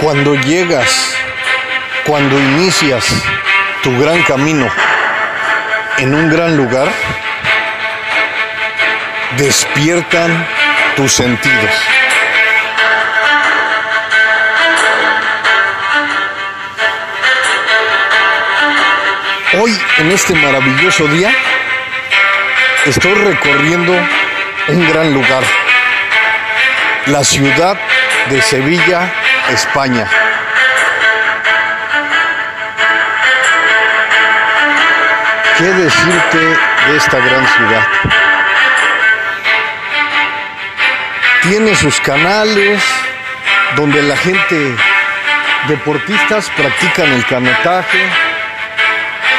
Cuando llegas, cuando inicias tu gran camino en un gran lugar, despiertan tus sentidos. Hoy, en este maravilloso día, estoy recorriendo un gran lugar, la ciudad de Sevilla, España. ¿Qué decirte de esta gran ciudad? Tiene sus canales donde la gente, deportistas, practican el canotaje,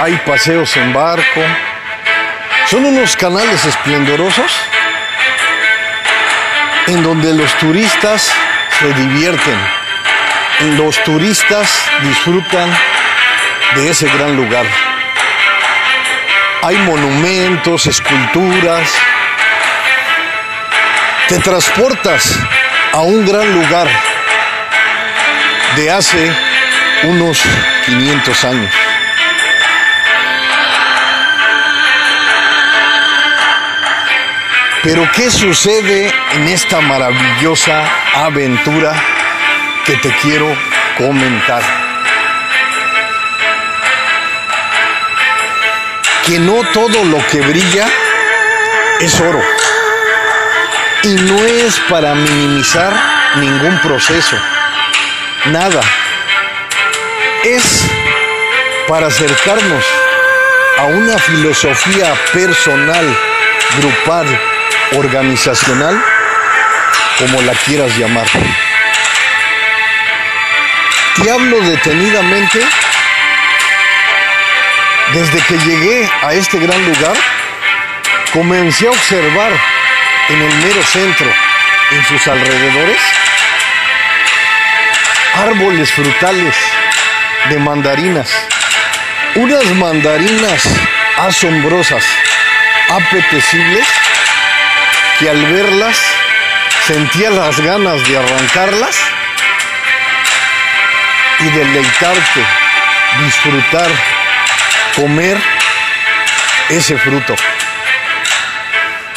hay paseos en barco, son unos canales esplendorosos en donde los turistas se divierten, los turistas disfrutan de ese gran lugar. Hay monumentos, esculturas. Te transportas a un gran lugar de hace unos 500 años. Pero ¿qué sucede en esta maravillosa aventura que te quiero comentar? Que no todo lo que brilla es oro. Y no es para minimizar ningún proceso. Nada. Es para acercarnos a una filosofía personal, grupal, organizacional, como la quieras llamar. Te hablo detenidamente desde que llegué a este gran lugar, comencé a observar en el mero centro, en sus alrededores, árboles frutales de mandarinas, unas mandarinas asombrosas, apetecibles, que al verlas sentía las ganas de arrancarlas y deleitarte, disfrutar, comer ese fruto.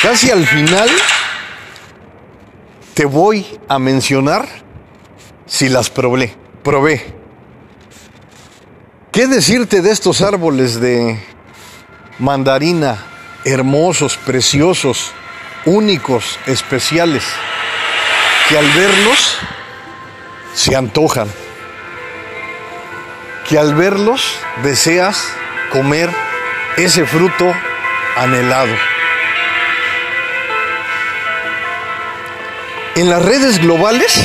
Casi al final te voy a mencionar si las probé. Probé. ¿Qué decirte de estos árboles de mandarina hermosos, preciosos, únicos, especiales, que al verlos se antojan, que al verlos deseas comer ese fruto anhelado. En las redes globales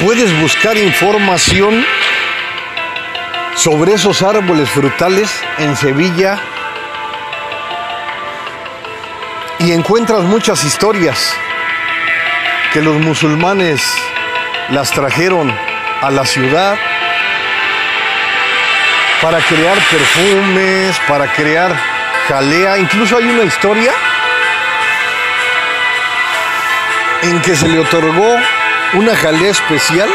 puedes buscar información sobre esos árboles frutales en Sevilla y encuentras muchas historias que los musulmanes las trajeron a la ciudad para crear perfumes, para crear jalea. Incluso hay una historia en que se le otorgó una jalea especial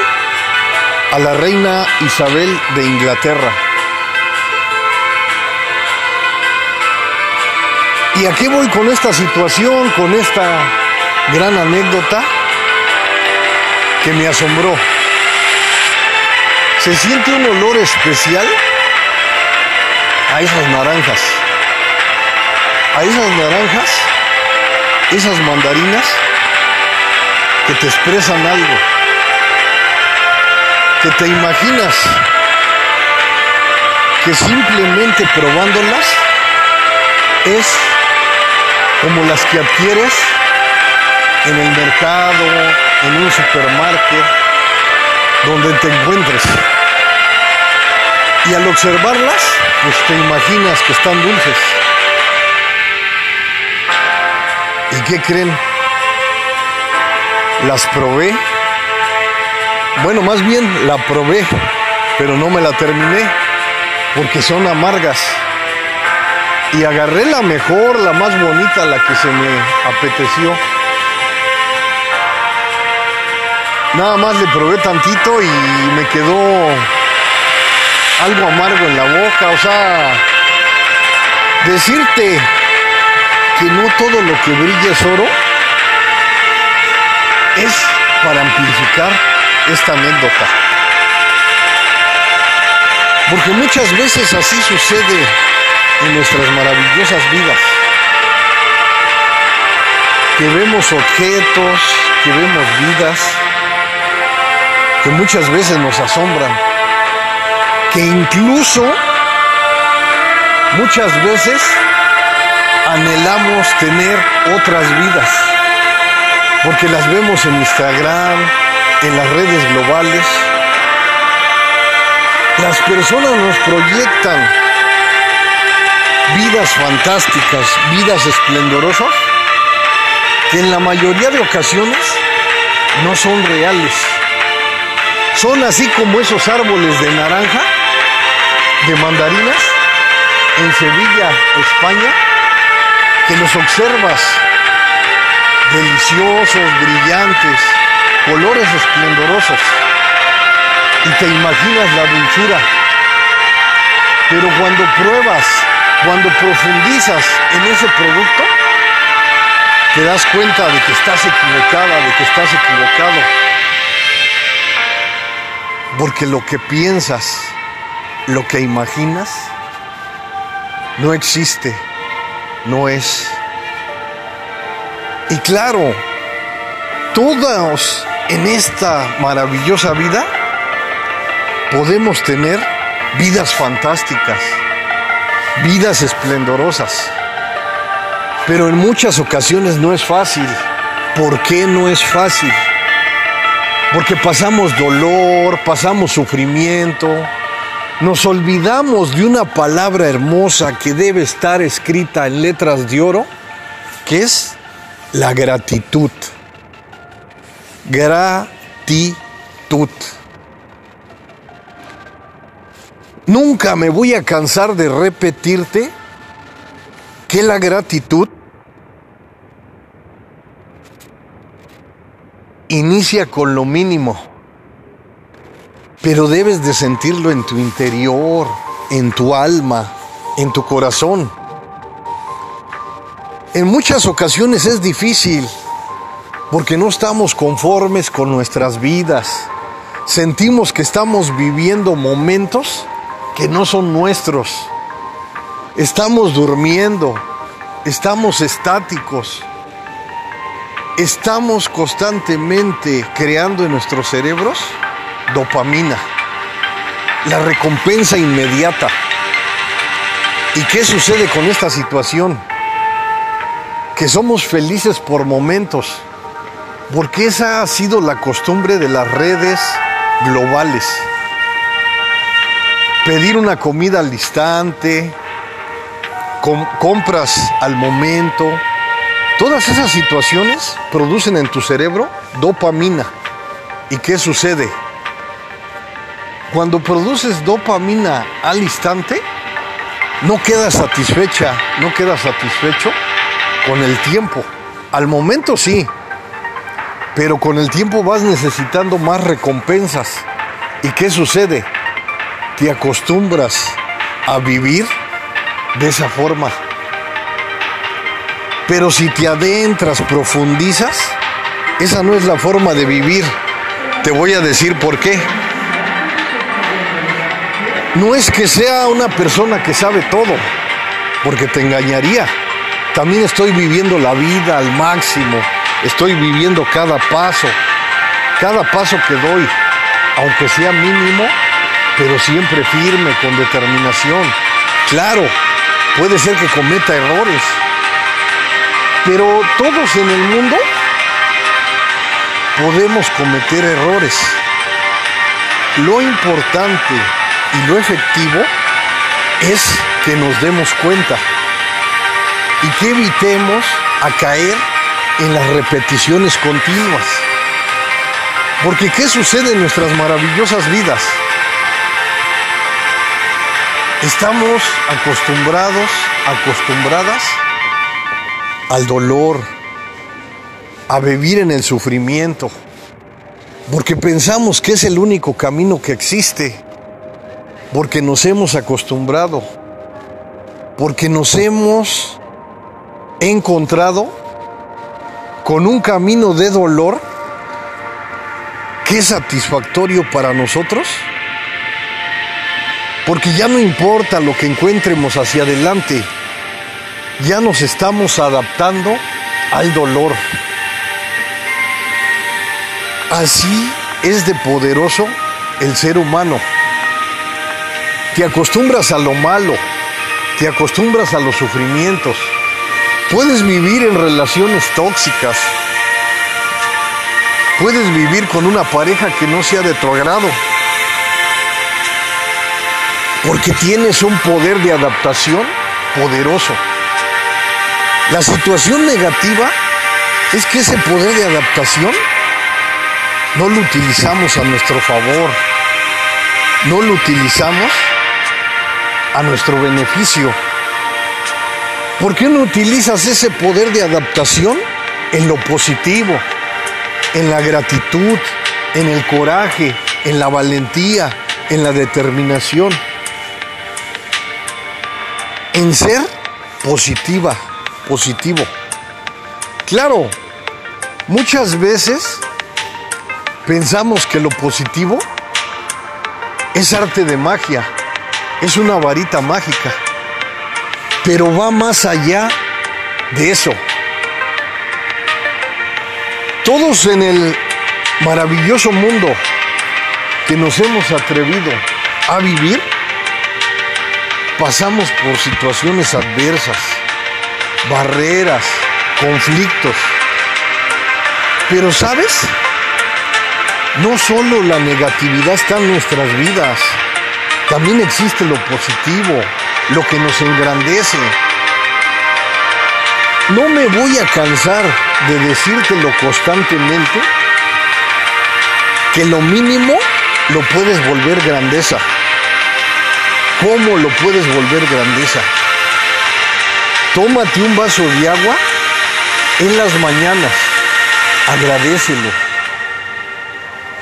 a la reina Isabel de Inglaterra. ¿Y a qué voy con esta situación, con esta gran anécdota que me asombró? Se siente un olor especial a esas naranjas, a esas naranjas, esas mandarinas que te expresan algo, que te imaginas que simplemente probándolas es como las que adquieres en el mercado, en un supermarket, donde te encuentres. Y al observarlas, pues te imaginas que están dulces. ¿Y qué creen? Las probé. Bueno, más bien la probé, pero no me la terminé, porque son amargas y agarré la mejor, la más bonita, la que se me apeteció. nada más le probé tantito y me quedó algo amargo en la boca. O sea, decirte que no todo lo que brilla es oro es para amplificar esta anécdota. Porque muchas veces así sucede en nuestras maravillosas vidas. Que vemos objetos, que vemos vidas, que muchas veces nos asombran. Que incluso muchas veces anhelamos tener otras vidas. Porque las vemos en Instagram, en las redes globales, las personas nos proyectan vidas fantásticas, vidas esplendorosas, que en la mayoría de ocasiones no son reales. Son así como esos árboles de naranja, de mandarinas, en Sevilla, España, que los observas deliciosos, brillantes, colores esplendorosos y te imaginas la dulzura. Pero cuando pruebas, cuando profundizas en ese producto, te das cuenta de que estás equivocada, de que estás equivocado. Porque lo que piensas, lo que imaginas, no existe, no es. Y claro, todos en esta maravillosa vida podemos tener vidas fantásticas, vidas esplendorosas. Pero en muchas ocasiones no es fácil. ¿Por qué no es fácil? Porque pasamos dolor, pasamos sufrimiento, nos olvidamos de una palabra hermosa que debe estar escrita en letras de oro, que es la gratitud. Gratitud. Nunca me voy a cansar de repetirte que la gratitud inicia con lo mínimo, pero debes de sentirlo en tu interior, en tu alma, en tu corazón. En muchas ocasiones es difícil porque no estamos conformes con nuestras vidas. Sentimos que estamos viviendo momentos que no son nuestros. Estamos durmiendo, estamos estáticos, estamos constantemente creando en nuestros cerebros dopamina, la recompensa inmediata. ¿Y qué sucede con esta situación? Que somos felices por momentos, porque esa ha sido la costumbre de las redes globales pedir una comida al instante, compras al momento. Todas esas situaciones producen en tu cerebro dopamina. ¿Y qué sucede? Cuando produces dopamina al instante, no quedas satisfecha, no quedas satisfecho con el tiempo. Al momento sí, pero con el tiempo vas necesitando más recompensas. ¿Y qué sucede? te acostumbras a vivir de esa forma. Pero si te adentras, profundizas, esa no es la forma de vivir. Te voy a decir por qué. No es que sea una persona que sabe todo, porque te engañaría. También estoy viviendo la vida al máximo. Estoy viviendo cada paso. Cada paso que doy, aunque sea mínimo, pero siempre firme, con determinación. Claro, puede ser que cometa errores, pero todos en el mundo podemos cometer errores. Lo importante y lo efectivo es que nos demos cuenta y que evitemos a caer en las repeticiones continuas. Porque ¿qué sucede en nuestras maravillosas vidas? Estamos acostumbrados, acostumbradas al dolor, a vivir en el sufrimiento. porque pensamos que es el único camino que existe, porque nos hemos acostumbrado, porque nos hemos encontrado con un camino de dolor que es satisfactorio para nosotros, porque ya no importa lo que encuentremos hacia adelante, ya nos estamos adaptando al dolor. Así es de poderoso el ser humano. Te acostumbras a lo malo, te acostumbras a los sufrimientos. Puedes vivir en relaciones tóxicas. Puedes vivir con una pareja que no sea de tu agrado. Porque tienes un poder de adaptación poderoso. La situación negativa es que ese poder de adaptación no lo utilizamos a nuestro favor, no lo utilizamos a nuestro beneficio. ¿Por qué no utilizas ese poder de adaptación en lo positivo, en la gratitud, en el coraje, en la valentía, en la determinación? En ser positiva, positivo. Claro, muchas veces pensamos que lo positivo es arte de magia, es una varita mágica, pero va más allá de eso. Todos en el maravilloso mundo que nos hemos atrevido a vivir, pasamos por situaciones adversas barreras, conflictos. Pero sabes, no solo la negatividad está en nuestras vidas, también existe lo positivo, lo que nos engrandece. No me voy a cansar de decírtelo constantemente que lo mínimo lo puedes volver grandeza. ¿Cómo lo puedes volver grandeza? Tómate un vaso de agua en las mañanas. Agradecelo.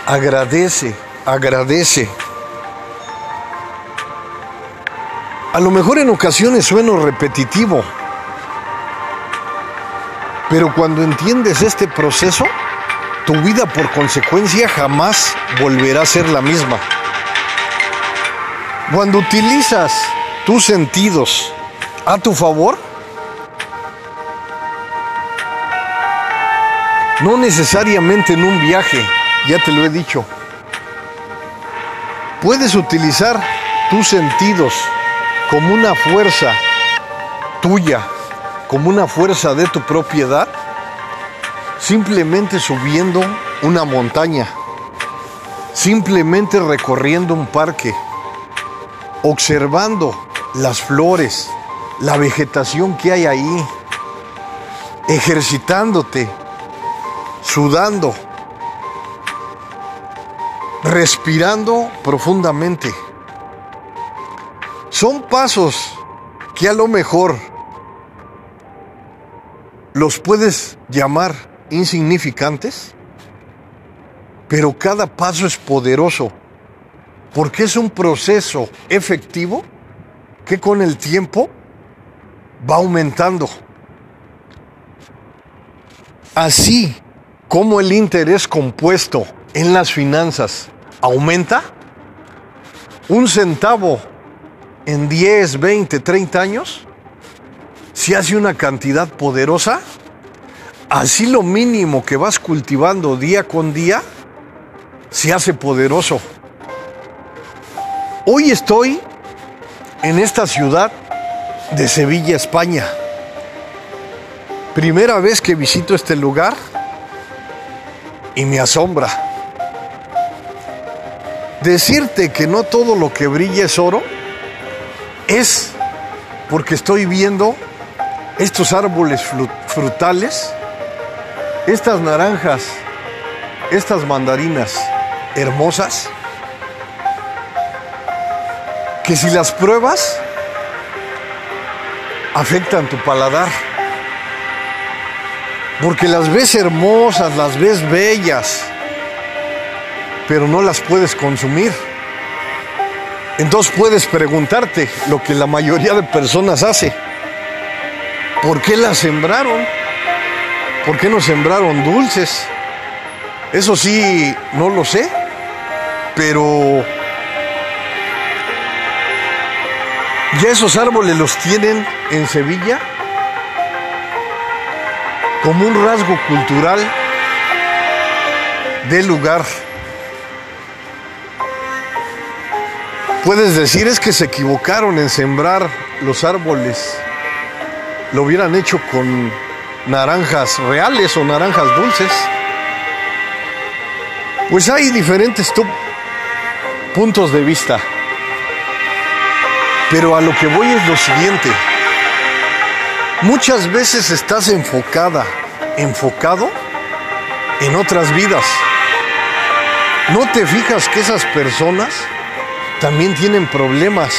Agradece, agradece. A lo mejor en ocasiones sueno repetitivo, pero cuando entiendes este proceso, tu vida por consecuencia jamás volverá a ser la misma. Cuando utilizas tus sentidos a tu favor, No necesariamente en un viaje, ya te lo he dicho. Puedes utilizar tus sentidos como una fuerza tuya, como una fuerza de tu propiedad, simplemente subiendo una montaña, simplemente recorriendo un parque, observando las flores, la vegetación que hay ahí, ejercitándote sudando, respirando profundamente. Son pasos que a lo mejor los puedes llamar insignificantes, pero cada paso es poderoso, porque es un proceso efectivo que con el tiempo va aumentando. Así cómo el interés compuesto en las finanzas aumenta, un centavo en 10, 20, 30 años, si hace una cantidad poderosa, así lo mínimo que vas cultivando día con día, se hace poderoso. Hoy estoy en esta ciudad de Sevilla, España. Primera vez que visito este lugar y me asombra. Decirte que no todo lo que brilla es oro es porque estoy viendo estos árboles frutales, estas naranjas, estas mandarinas hermosas, que si las pruebas afectan tu paladar porque las ves hermosas, las ves bellas, pero no las puedes consumir. Entonces puedes preguntarte lo que la mayoría de personas hace. ¿Por qué las sembraron? ¿Por qué no sembraron dulces? Eso sí, no lo sé, pero ya esos árboles los tienen en Sevilla como un rasgo cultural del lugar. Puedes decir es que se equivocaron en sembrar los árboles. Lo hubieran hecho con naranjas reales o naranjas dulces. Pues hay diferentes puntos de vista. Pero a lo que voy es lo siguiente. Muchas veces estás enfocada, enfocado en otras vidas. ¿No te fijas que esas personas también tienen problemas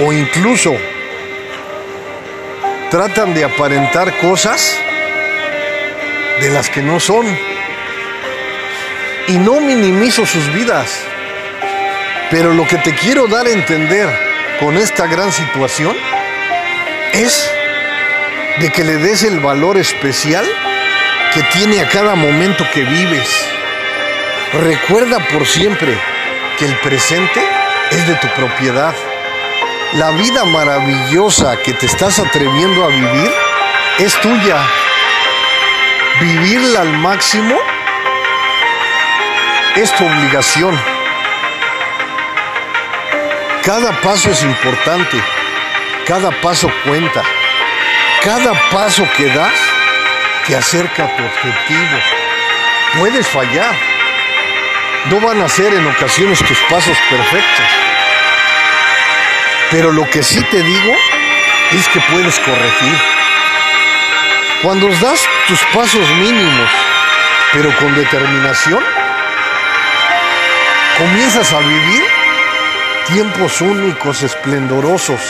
o incluso tratan de aparentar cosas de las que no son? Y no minimizo sus vidas, pero lo que te quiero dar a entender con esta gran situación es de que le des el valor especial que tiene a cada momento que vives. Recuerda por siempre que el presente es de tu propiedad. La vida maravillosa que te estás atreviendo a vivir es tuya. Vivirla al máximo es tu obligación. Cada paso es importante, cada paso cuenta, cada paso que das te acerca a tu objetivo. Puedes fallar, no van a ser en ocasiones tus pasos perfectos. Pero lo que sí te digo es que puedes corregir. Cuando das tus pasos mínimos, pero con determinación, comienzas a vivir tiempos únicos, esplendorosos.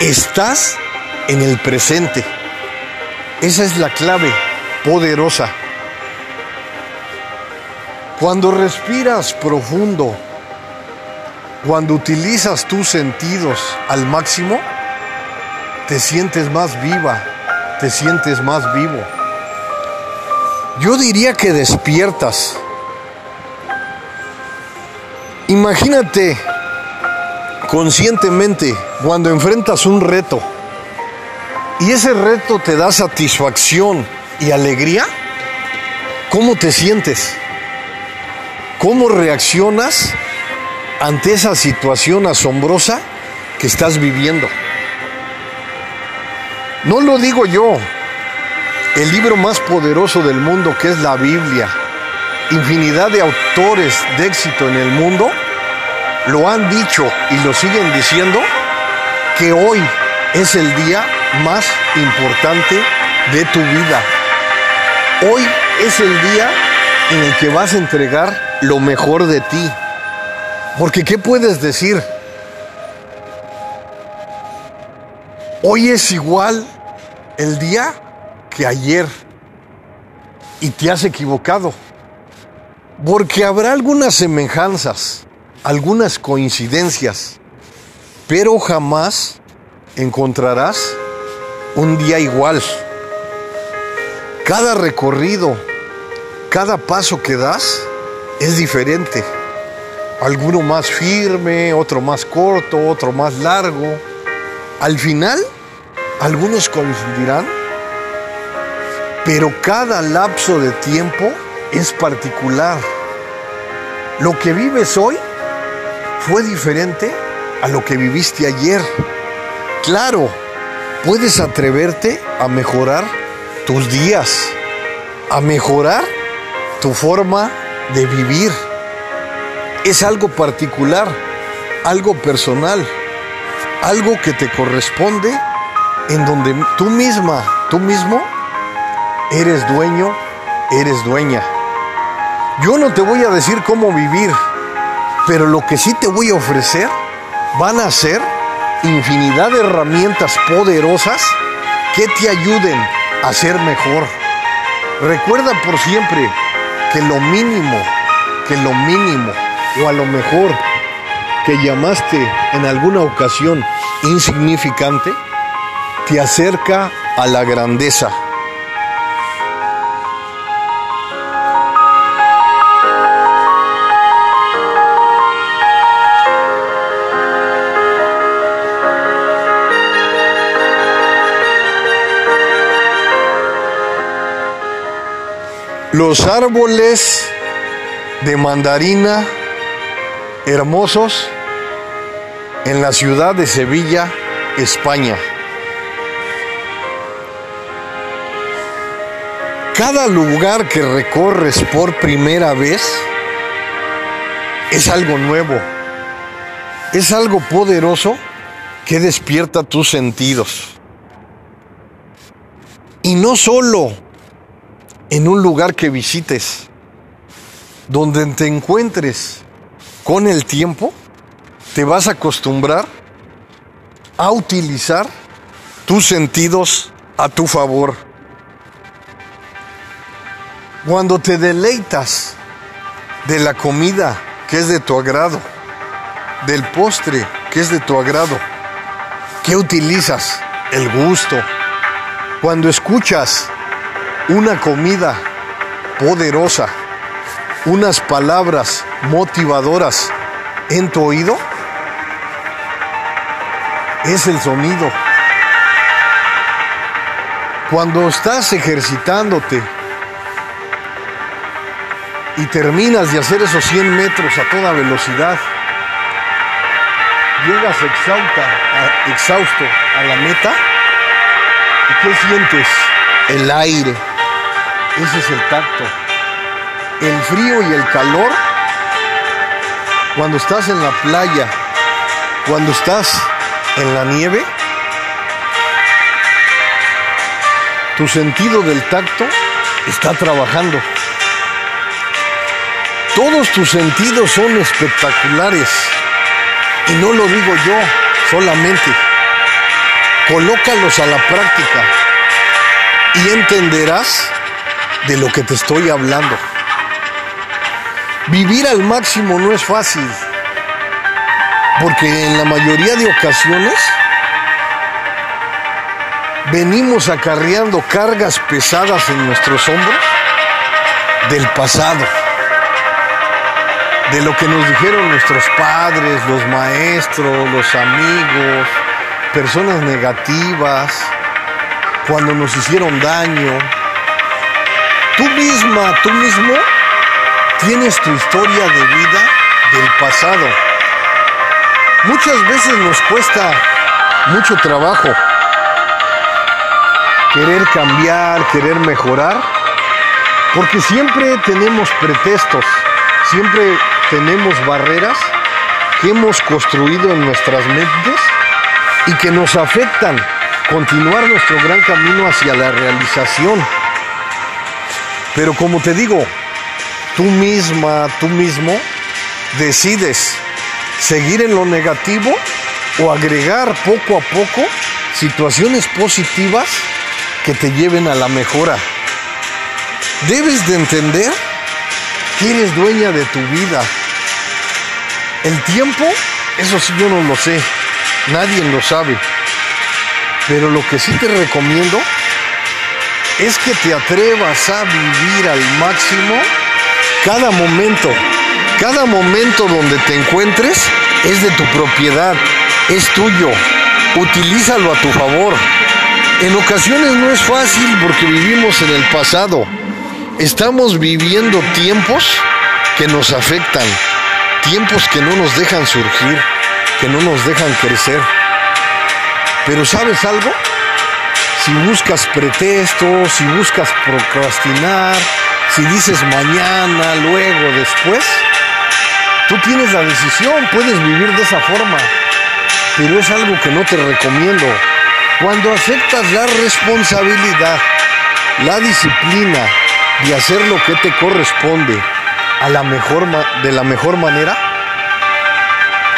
Estás en el presente. Esa es la clave poderosa. Cuando respiras profundo, cuando utilizas tus sentidos al máximo, te sientes más viva, te sientes más vivo. Yo diría que despiertas. Imagínate conscientemente cuando enfrentas un reto y ese reto te da satisfacción y alegría, ¿cómo te sientes? ¿Cómo reaccionas ante esa situación asombrosa que estás viviendo? No lo digo yo. El libro más poderoso del mundo que es la Biblia, infinidad de autores de éxito en el mundo lo han dicho y lo siguen diciendo que hoy es el día más importante de tu vida. Hoy es el día en el que vas a entregar lo mejor de ti. Porque ¿qué puedes decir? Hoy es igual el día que ayer y te has equivocado. Porque habrá algunas semejanzas, algunas coincidencias, pero jamás encontrarás un día igual. Cada recorrido, cada paso que das, es diferente. Alguno más firme, otro más corto, otro más largo. Al final, algunos coincidirán, pero cada lapso de tiempo es particular. Lo que vives hoy fue diferente a lo que viviste ayer. Claro, puedes atreverte a mejorar tus días, a mejorar tu forma de vivir. Es algo particular, algo personal, algo que te corresponde en donde tú misma, tú mismo, eres dueño, eres dueña. Yo no te voy a decir cómo vivir, pero lo que sí te voy a ofrecer van a ser infinidad de herramientas poderosas que te ayuden a ser mejor. Recuerda por siempre que lo mínimo que lo mínimo o a lo mejor que llamaste en alguna ocasión insignificante te acerca a la grandeza. Los árboles de mandarina hermosos en la ciudad de Sevilla, España. Cada lugar que recorres por primera vez es algo nuevo, es algo poderoso que despierta tus sentidos. Y no solo en un lugar que visites, donde te encuentres con el tiempo, te vas a acostumbrar a utilizar tus sentidos a tu favor. Cuando te deleitas de la comida que es de tu agrado, del postre que es de tu agrado, ¿qué utilizas? El gusto. Cuando escuchas una comida poderosa, unas palabras motivadoras en tu oído, es el sonido. Cuando estás ejercitándote y terminas de hacer esos 100 metros a toda velocidad, llegas exhausta, exhausto a la meta, ¿y qué sientes? El aire ese es el tacto. El frío y el calor, cuando estás en la playa, cuando estás en la nieve, tu sentido del tacto está trabajando. Todos tus sentidos son espectaculares. Y no lo digo yo solamente. Colócalos a la práctica y entenderás de lo que te estoy hablando. Vivir al máximo no es fácil, porque en la mayoría de ocasiones venimos acarreando cargas pesadas en nuestros hombros del pasado, de lo que nos dijeron nuestros padres, los maestros, los amigos, personas negativas, cuando nos hicieron daño Tú misma, tú mismo, tienes tu historia de vida del pasado. Muchas veces nos cuesta mucho trabajo querer cambiar, querer mejorar, porque siempre tenemos pretextos, siempre tenemos barreras que hemos construido en nuestras mentes y que nos afectan continuar nuestro gran camino hacia la realización. Pero como te digo, tú misma, tú mismo, decides seguir en lo negativo o agregar poco a poco situaciones positivas que te lleven a la mejora. Debes de entender que eres dueña de tu vida. El tiempo, eso sí yo no lo sé, nadie lo sabe. Pero lo que sí te recomiendo es que te atrevas a vivir al máximo cada momento. Cada momento donde te encuentres es de tu propiedad, es tuyo. Utilízalo a tu favor. En ocasiones no es fácil porque vivimos en el pasado. Estamos viviendo tiempos que nos afectan, tiempos que no nos dejan surgir, que no nos dejan crecer. Pero ¿sabes algo? Si buscas pretextos, si buscas procrastinar, si dices mañana, luego, después, tú tienes la decisión, puedes vivir de esa forma, pero es algo que no te recomiendo. Cuando aceptas la responsabilidad, la disciplina de hacer lo que te corresponde a la mejor de la mejor manera,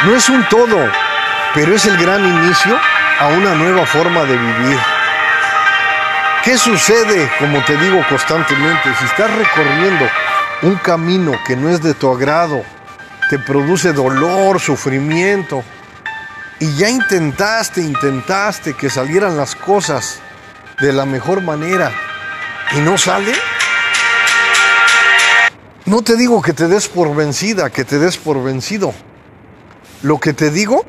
no es un todo, pero es el gran inicio a una nueva forma de vivir. ¿Qué sucede, como te digo constantemente, si estás recorriendo un camino que no es de tu agrado, te produce dolor, sufrimiento, y ya intentaste, intentaste que salieran las cosas de la mejor manera y no sale, no te digo que te des por vencida, que te des por vencido. Lo que te digo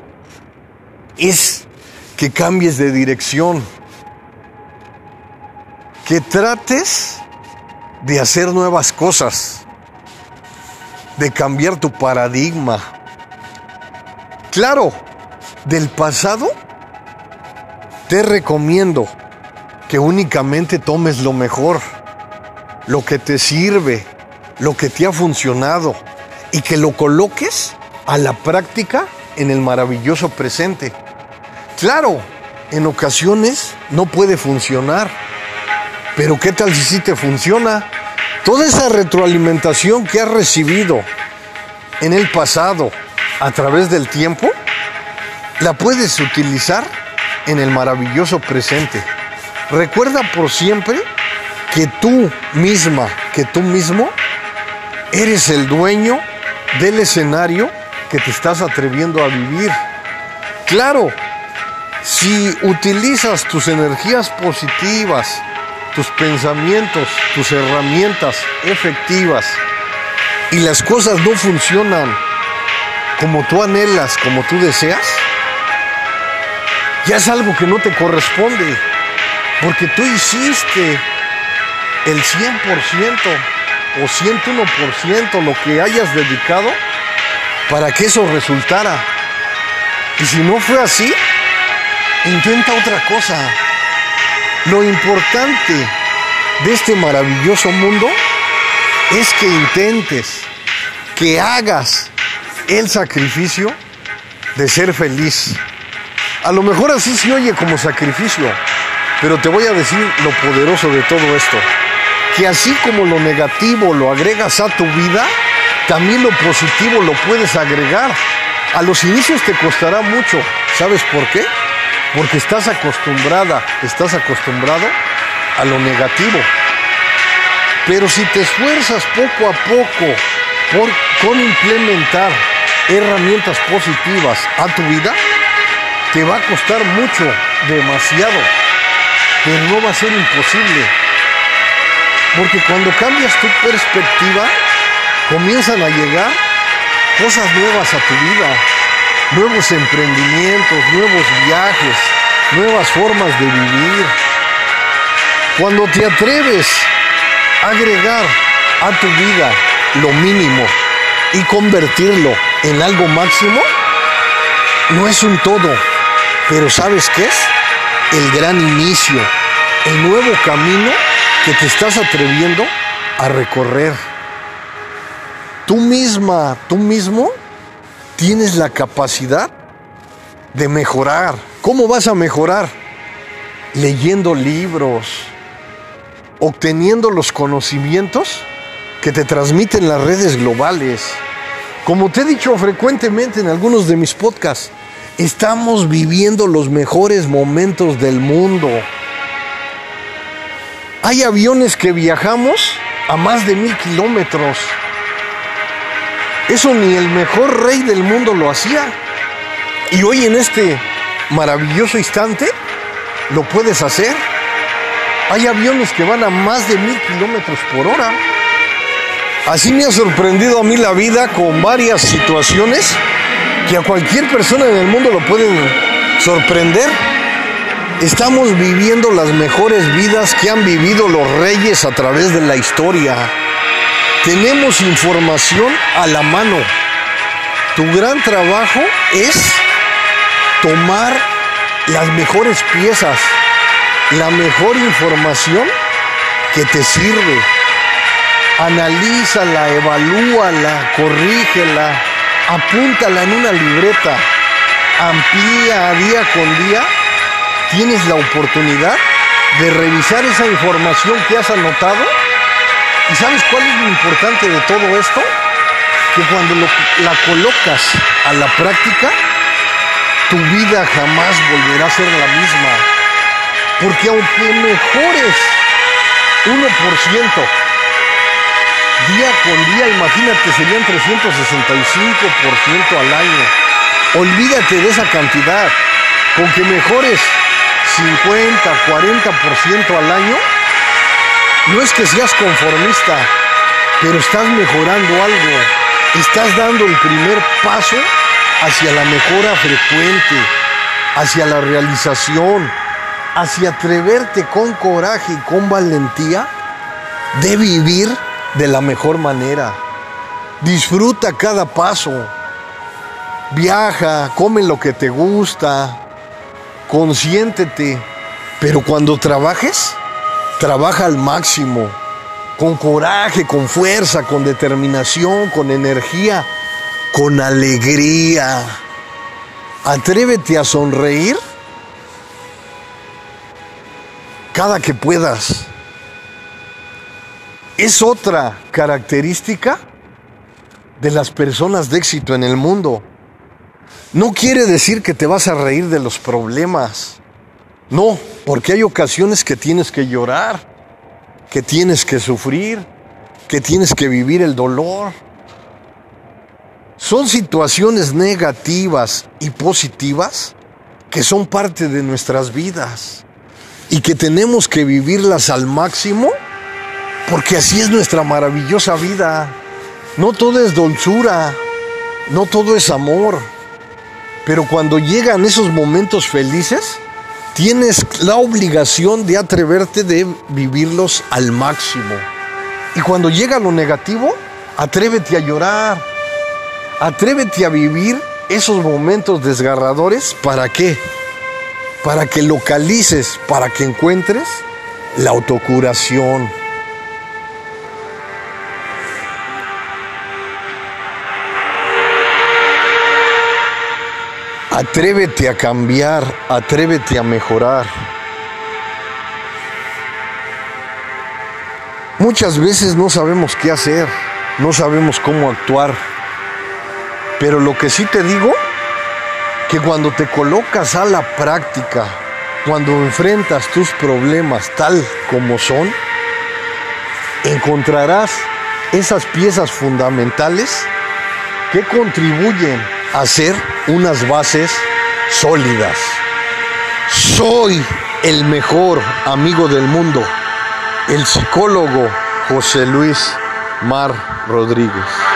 es que cambies de dirección, que trates de hacer nuevas cosas, de cambiar tu paradigma. Claro, del pasado te recomiendo que únicamente tomes lo mejor, lo que te sirve, lo que te ha funcionado y que lo coloques a la práctica en el maravilloso presente. Claro, en ocasiones no puede funcionar, pero ¿qué tal si sí te funciona? Toda esa retroalimentación que has recibido en el pasado a través del tiempo, la puedes utilizar en el maravilloso presente. Recuerda por siempre que tú misma, que tú mismo, eres el dueño del escenario que te estás atreviendo a vivir. Claro, si utilizas tus energías positivas, tus pensamientos, tus herramientas efectivas y las cosas no funcionan como tú anhelas, como tú deseas, ya es algo que no te corresponde, porque tú hiciste el 100% o 101% lo que hayas dedicado para que eso resultara. Y si no fue así, intenta otra cosa. Lo importante de este maravilloso mundo es que intentes, que hagas el sacrificio de ser feliz. A lo mejor así se oye como sacrificio, pero te voy a decir lo poderoso de todo esto que así como lo negativo lo agregas a tu vida, también lo positivo lo puedes agregar. A los inicios te costará mucho. ¿Sabes por qué? Porque estás acostumbrada, estás acostumbrado a lo negativo. Pero si te esfuerzas poco a poco por, con implementar herramientas positivas a tu vida, te va a costar mucho, demasiado, pero no va a ser imposible. Porque cuando cambias tu perspectiva, comienzan a llegar cosas nuevas a tu vida, nuevos emprendimientos, nuevos viajes, nuevas formas de vivir. Cuando te atreves a agregar a tu vida lo mínimo y convertirlo en algo máximo, no es un todo, pero ¿sabes qué es? El gran inicio, el nuevo camino que te estás atreviendo a recorrer. Tú misma, tú mismo, tienes la capacidad de mejorar. ¿Cómo vas a mejorar? Leyendo libros, obteniendo los conocimientos que te transmiten las redes globales. Como te he dicho frecuentemente en algunos de mis podcasts, estamos viviendo los mejores momentos del mundo. Hay aviones que viajamos a más de mil kilómetros. Eso ni el mejor rey del mundo lo hacía. Y hoy en este maravilloso instante lo puedes hacer. Hay aviones que van a más de mil kilómetros por hora. Así me ha sorprendido a mí la vida con varias situaciones que a cualquier persona en el mundo lo pueden sorprender. Estamos viviendo las mejores vidas que han vivido los reyes a través de la historia. Tenemos información a la mano. Tu gran trabajo es tomar las mejores piezas, la mejor información que te sirve. Analízala, evalúala, corrígela, apúntala en una libreta, amplía día con día tienes la oportunidad de revisar esa información que has anotado. ¿Y sabes cuál es lo importante de todo esto? Que cuando la colocas a la práctica, tu vida jamás volverá a ser la misma. Porque aunque mejores 1%, día con día, imagínate, serían 365% al año. Olvídate de esa cantidad. Con que mejores 50, 40% al año, no es que seas conformista, pero estás mejorando algo. Estás dando el primer paso hacia la mejora frecuente, hacia la realización, hacia atreverte con coraje y con valentía de vivir de la mejor manera. Disfruta cada paso. Viaja, come lo que te gusta, consiéntete, pero cuando trabajes, trabaja al máximo, con coraje, con fuerza, con determinación, con energía, con alegría. Atrévete a sonreír cada que puedas. Es otra característica de las personas de éxito en el mundo. No quiere decir que te vas a reír de los problemas. No, porque hay ocasiones que tienes que llorar, que tienes que sufrir, que tienes que vivir el dolor. Son situaciones negativas y positivas que son parte de nuestras vidas y que tenemos que vivirlas al máximo porque así es nuestra maravillosa vida. No todo es dulzura, no todo es amor, pero cuando llegan esos momentos felices, tienes la obligación de atreverte de vivirlos al máximo. Y cuando llega lo negativo, atrévete a llorar, atrévete a vivir esos momentos desgarradores. ¿Para qué? Para que localices, para que encuentres la autocuración. Atrévete a cambiar, atrévete a mejorar. Muchas veces no sabemos qué hacer, no sabemos cómo actuar, pero lo que sí te digo, que cuando te colocas a la práctica, cuando enfrentas tus problemas tal como son, encontrarás esas piezas fundamentales que contribuyen a ser unas bases sólidas. Soy el mejor amigo del mundo, el psicólogo José Luis Mar Rodríguez.